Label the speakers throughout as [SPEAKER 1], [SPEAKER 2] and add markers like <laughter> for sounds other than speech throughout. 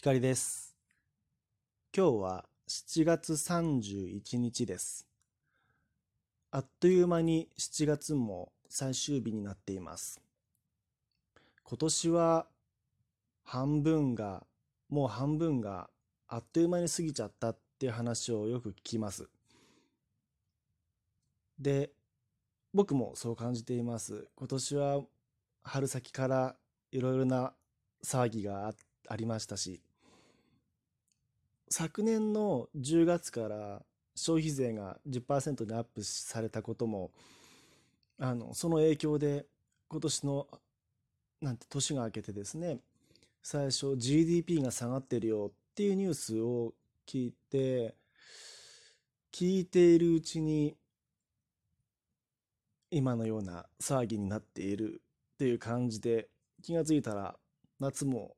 [SPEAKER 1] 光です。今日は7月31日です。あっという間に7月も最終日になっています。今年は半分が、もう半分があっという間に過ぎちゃったっていう話をよく聞きます。で、僕もそう感じています。今年は春先からいろいろな騒ぎがありましたし、昨年の10月から消費税が10%にアップされたこともあのその影響で今年のなんて年が明けてですね最初 GDP が下がってるよっていうニュースを聞いて聞いているうちに今のような騒ぎになっているっていう感じで気がついたら夏も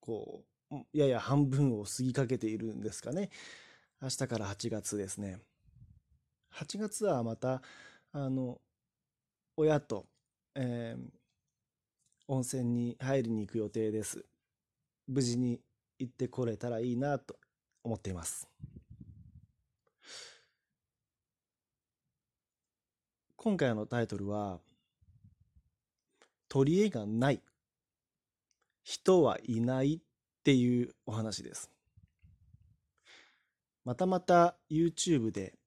[SPEAKER 1] こうやや半分を過ぎかけているんですかね。明日から8月ですね。8月はまた、あの、親と、えー、温泉に入りに行く予定です。無事に行ってこれたらいいなと思っています。今回のタイトルは、取り柄がない。人はいないっていうお話です。またまた YouTube で、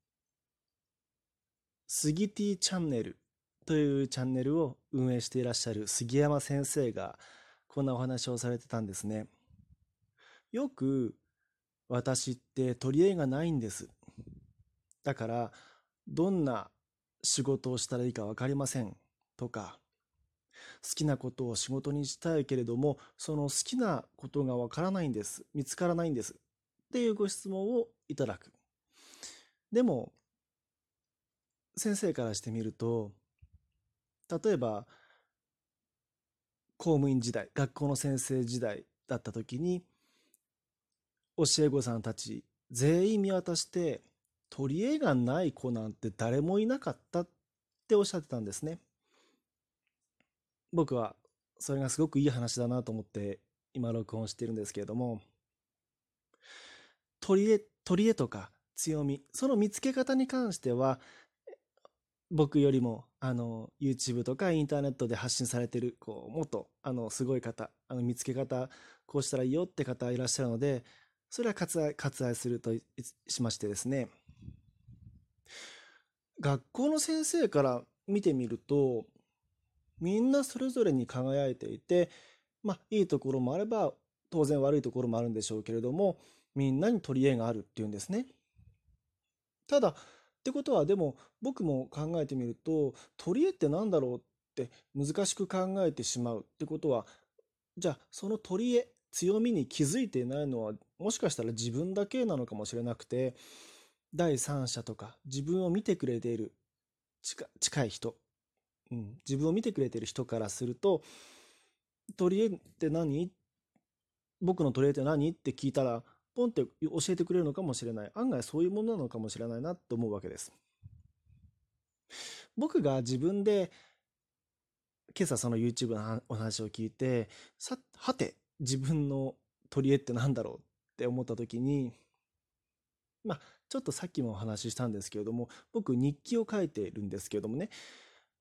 [SPEAKER 1] スギティチャンネルというチャンネルを運営していらっしゃる杉山先生がこんなお話をされてたんですね。よく私って取り柄がないんです。だからどんな仕事をしたらいいか分かりませんとか好きなことを仕事にしたいけれども、その好きなことがわからないんです。見つからないんです。っていうご質問をいただく。でも、先生からしてみると、例えば、公務員時代、学校の先生時代だった時に、教え子さんたち全員見渡して、取り柄がない子なんて誰もいなかったっておっしゃってたんですね。僕はそれがすごくいい話だなと思って今録音してるんですけれども。取り柄取り柄とか強みその見つけ方に関しては僕よりもあの YouTube とかインターネットで発信されてるこうもっとあのすごい方あの見つけ方こうしたらいいよって方いらっしゃるのでそれは割愛割愛するとしましてですね。学校の先生から見てみるとみんなそれぞれに輝いていて、まあ、いいところもあれば、当然悪いところもあるんでしょうけれども、みんなに取り柄があるっていうんですね。ただ、ってことはでも僕も考えてみると、取り柄って何だろうって難しく考えてしまうってことは、じゃあその取り柄、強みに気づいていないのはもしかしたら自分だけなのかもしれなくて第三者とか自分を見てくれている近い人うん、自分を見てくれてる人からすると取り柄って何？僕の取り柄って何？って聞いたらポンって教えてくれるのかもしれない。案外そういうものなのかもしれないなと思うわけです。僕が自分で今朝その YouTube のお話を聞いてさはて自分の取り柄って何だろうって思った時にまあちょっとさっきもお話ししたんですけれども僕日記を書いてるんですけれどもね。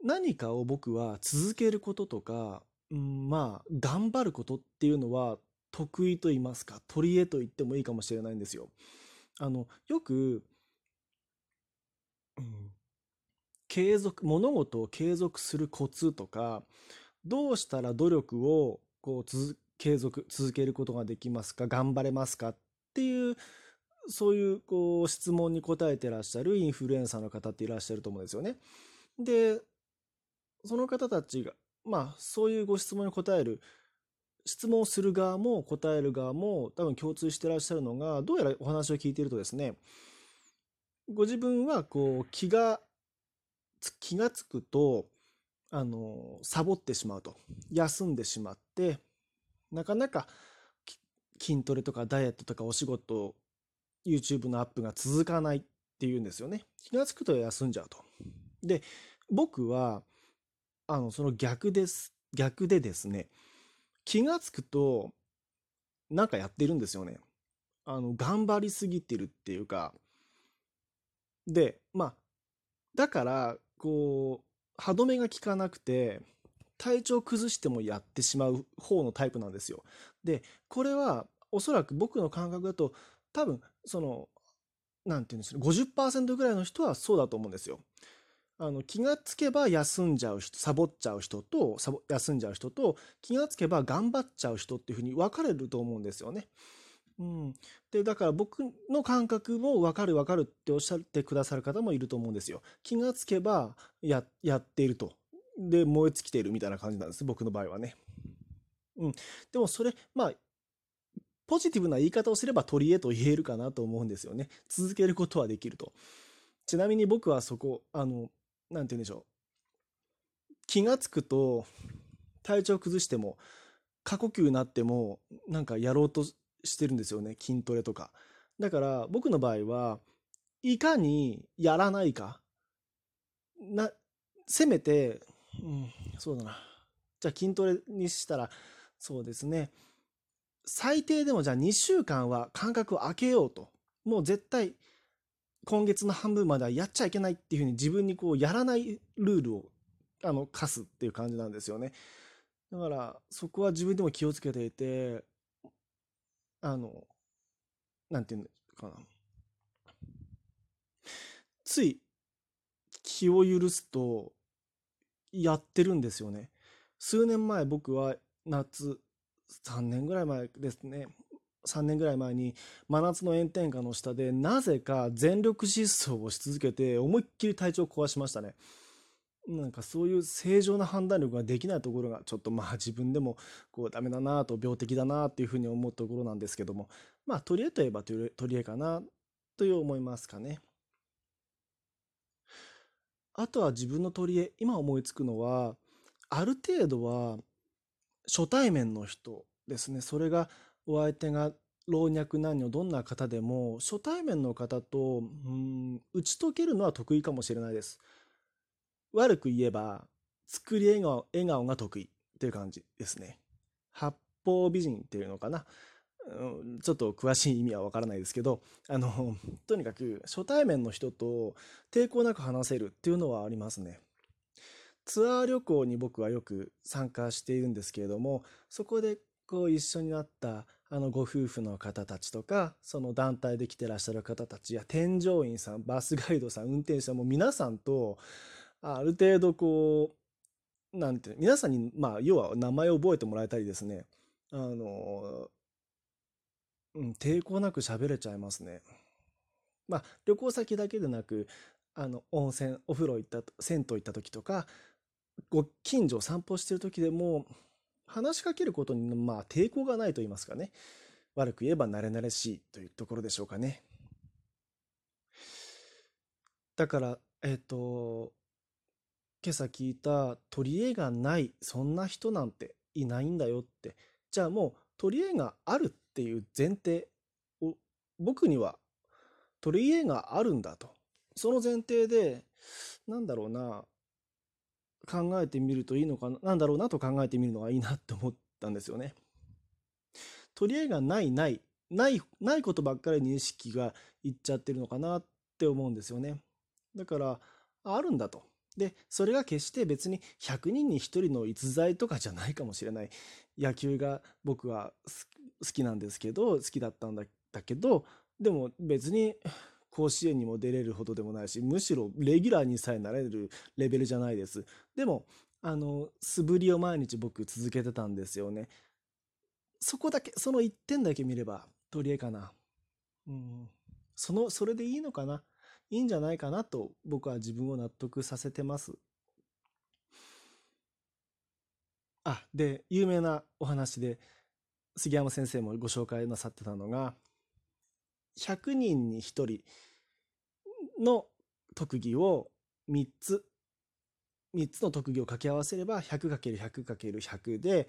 [SPEAKER 1] 何かを僕は続けることとか、うん、まあ頑張ることっていうのは得意と言いますか取り柄と言ってもいいかもしれないんですよ。あのよく、うん、継続物事を継続するコツとかどうしたら努力をこう続継続続けることができますか頑張れますかっていうそういうこう質問に答えてらっしゃるインフルエンサーの方っていらっしゃると思うんですよね。でその方たちが、まあ、そういうご質問に答える、質問する側も答える側も多分共通してらっしゃるのが、どうやらお話を聞いているとですね、ご自分はこう気が、気がつくと、あの、サボってしまうと。休んでしまって、なかなか筋トレとかダイエットとかお仕事、YouTube のアップが続かないっていうんですよね。気がつくと休んじゃうと。で、僕は、あの、その逆です。逆でですね、気がつくと、なんかやってるんですよね。あの、頑張りすぎてるっていうか、で、まあ、だから、こう、歯止めが効かなくて、体調崩してもやってしまう方のタイプなんですよ。で、これはおそらく僕の感覚だと、多分、その、なんて言うんですか、50%ぐらいの人はそうだと思うんですよ。あの気がつけば休んじゃう人サボっちゃう人とサボ休んじゃう人と気がつけば頑張っちゃう人っていうふうに分かれると思うんですよね。うん、でだから僕の感覚も分かる分かるっておっしゃってくださる方もいると思うんですよ。気がつけばややっていると。で燃え尽きているみたいな感じなんです僕の場合はね。うん、でもそれまあポジティブな言い方をすれば取り柄と言えるかなと思うんですよね。続けることはできると。ちなみに僕はそこあのなんて言うんでしょう。気がつくと、体調崩しても、過呼吸になっても、なんかやろうとしてるんですよね。筋トレとか。だから、僕の場合は、いかにやらないか。な、せめて、うん、そうだな。じゃあ筋トレにしたら、そうですね。最低でもじゃあ2週間は間隔を空けようと。もう絶対今月の半分まではやっちゃいけないっていうふうに自分にこうやらないルールをあの課すっていう感じなんですよね。だからそこは自分でも気をつけていてあのなんていうのかなつい気を許すとやってるんですよね。数年前僕は夏3年ぐらい前ですね3年ぐらい前に真夏の炎天下の下でなぜか全力疾走をし続けて思いっきり体調を壊しましたね。なんかそういう正常な判断力ができないところがちょっとまあ自分でもこうダメだなと病的だなっていうふうに思うところなんですけどもまあ取り柄といえば取り柄かなという思いますかね。あとは自分の取り柄今思いつくのはある程度は初対面の人ですねそれがお相手が老若男女どんな方でも初対面の方とうん打ち解けるのは得意かもしれないです。悪く言えば作り笑顔笑顔が得意っていう感じですね。八方美人っていうのかな。うんちょっと詳しい意味はわからないですけどあの <laughs> とにかく初対面の人と抵抗なく話せるっていうのはありますね。ツアー旅行に僕はよく参加しているんですけれどもそこでこう一緒になったあのご夫婦の方たちとかその団体で来てらっしゃる方たちや添乗員さんバスガイドさん運転手さんも皆さんとある程度こうなんて皆さんにまあ要は名前を覚えてもらえたりですねあの、うん、抵抗なく喋れちゃいますね。まあ旅行先だけでなくあの温泉お風呂行った銭湯行った時とかご近所を散歩してる時でも話しかけることに、まあ、抵抗がないと言いますかね。悪く言えば慣れ慣れしいというところでしょうかね。だから、えっ、ー、と、今朝聞いた取り柄がないそんな人なんていないんだよってじゃあもう取り柄があるっていう前提を僕には取り柄があるんだとその前提でなんだろうな考えてみるといいのかな、なんだろうなと考えてみるのがいいなって思ったんですよね。取り合いがないない、ない、ないことばっかりに意識がいっちゃってるのかなって思うんですよね。だから、あるんだと。で、それが決して別に100人に1人の逸材とかじゃないかもしれない。野球が僕は好きなんですけど、好きだったんだだけど、でも別に甲子園にも出れるほどでもないし、むしろレギュラーにさえなれるレベルじゃないです。でも、あの、素振りを毎日僕続けてたんですよね。そこだけ、その1点だけ見れば、取り柄かな。うん。その、それでいいのかないいんじゃないかなと僕は自分を納得させてます。あ、で、有名なお話で、杉山先生もご紹介なさってたのが、100人に1人の特技を3つ3つの特技を掛け合わせれば 100×100×100 で、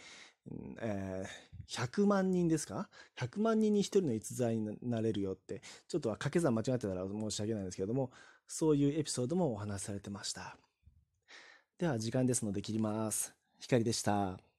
[SPEAKER 1] えー、100万人ですか ?100 万人に1人の逸材になれるよって、ちょっとは掛け算間違ってたら申し訳ないんですけれども、そういうエピソードもお話しされてました。では時間ですので切ります。光でした。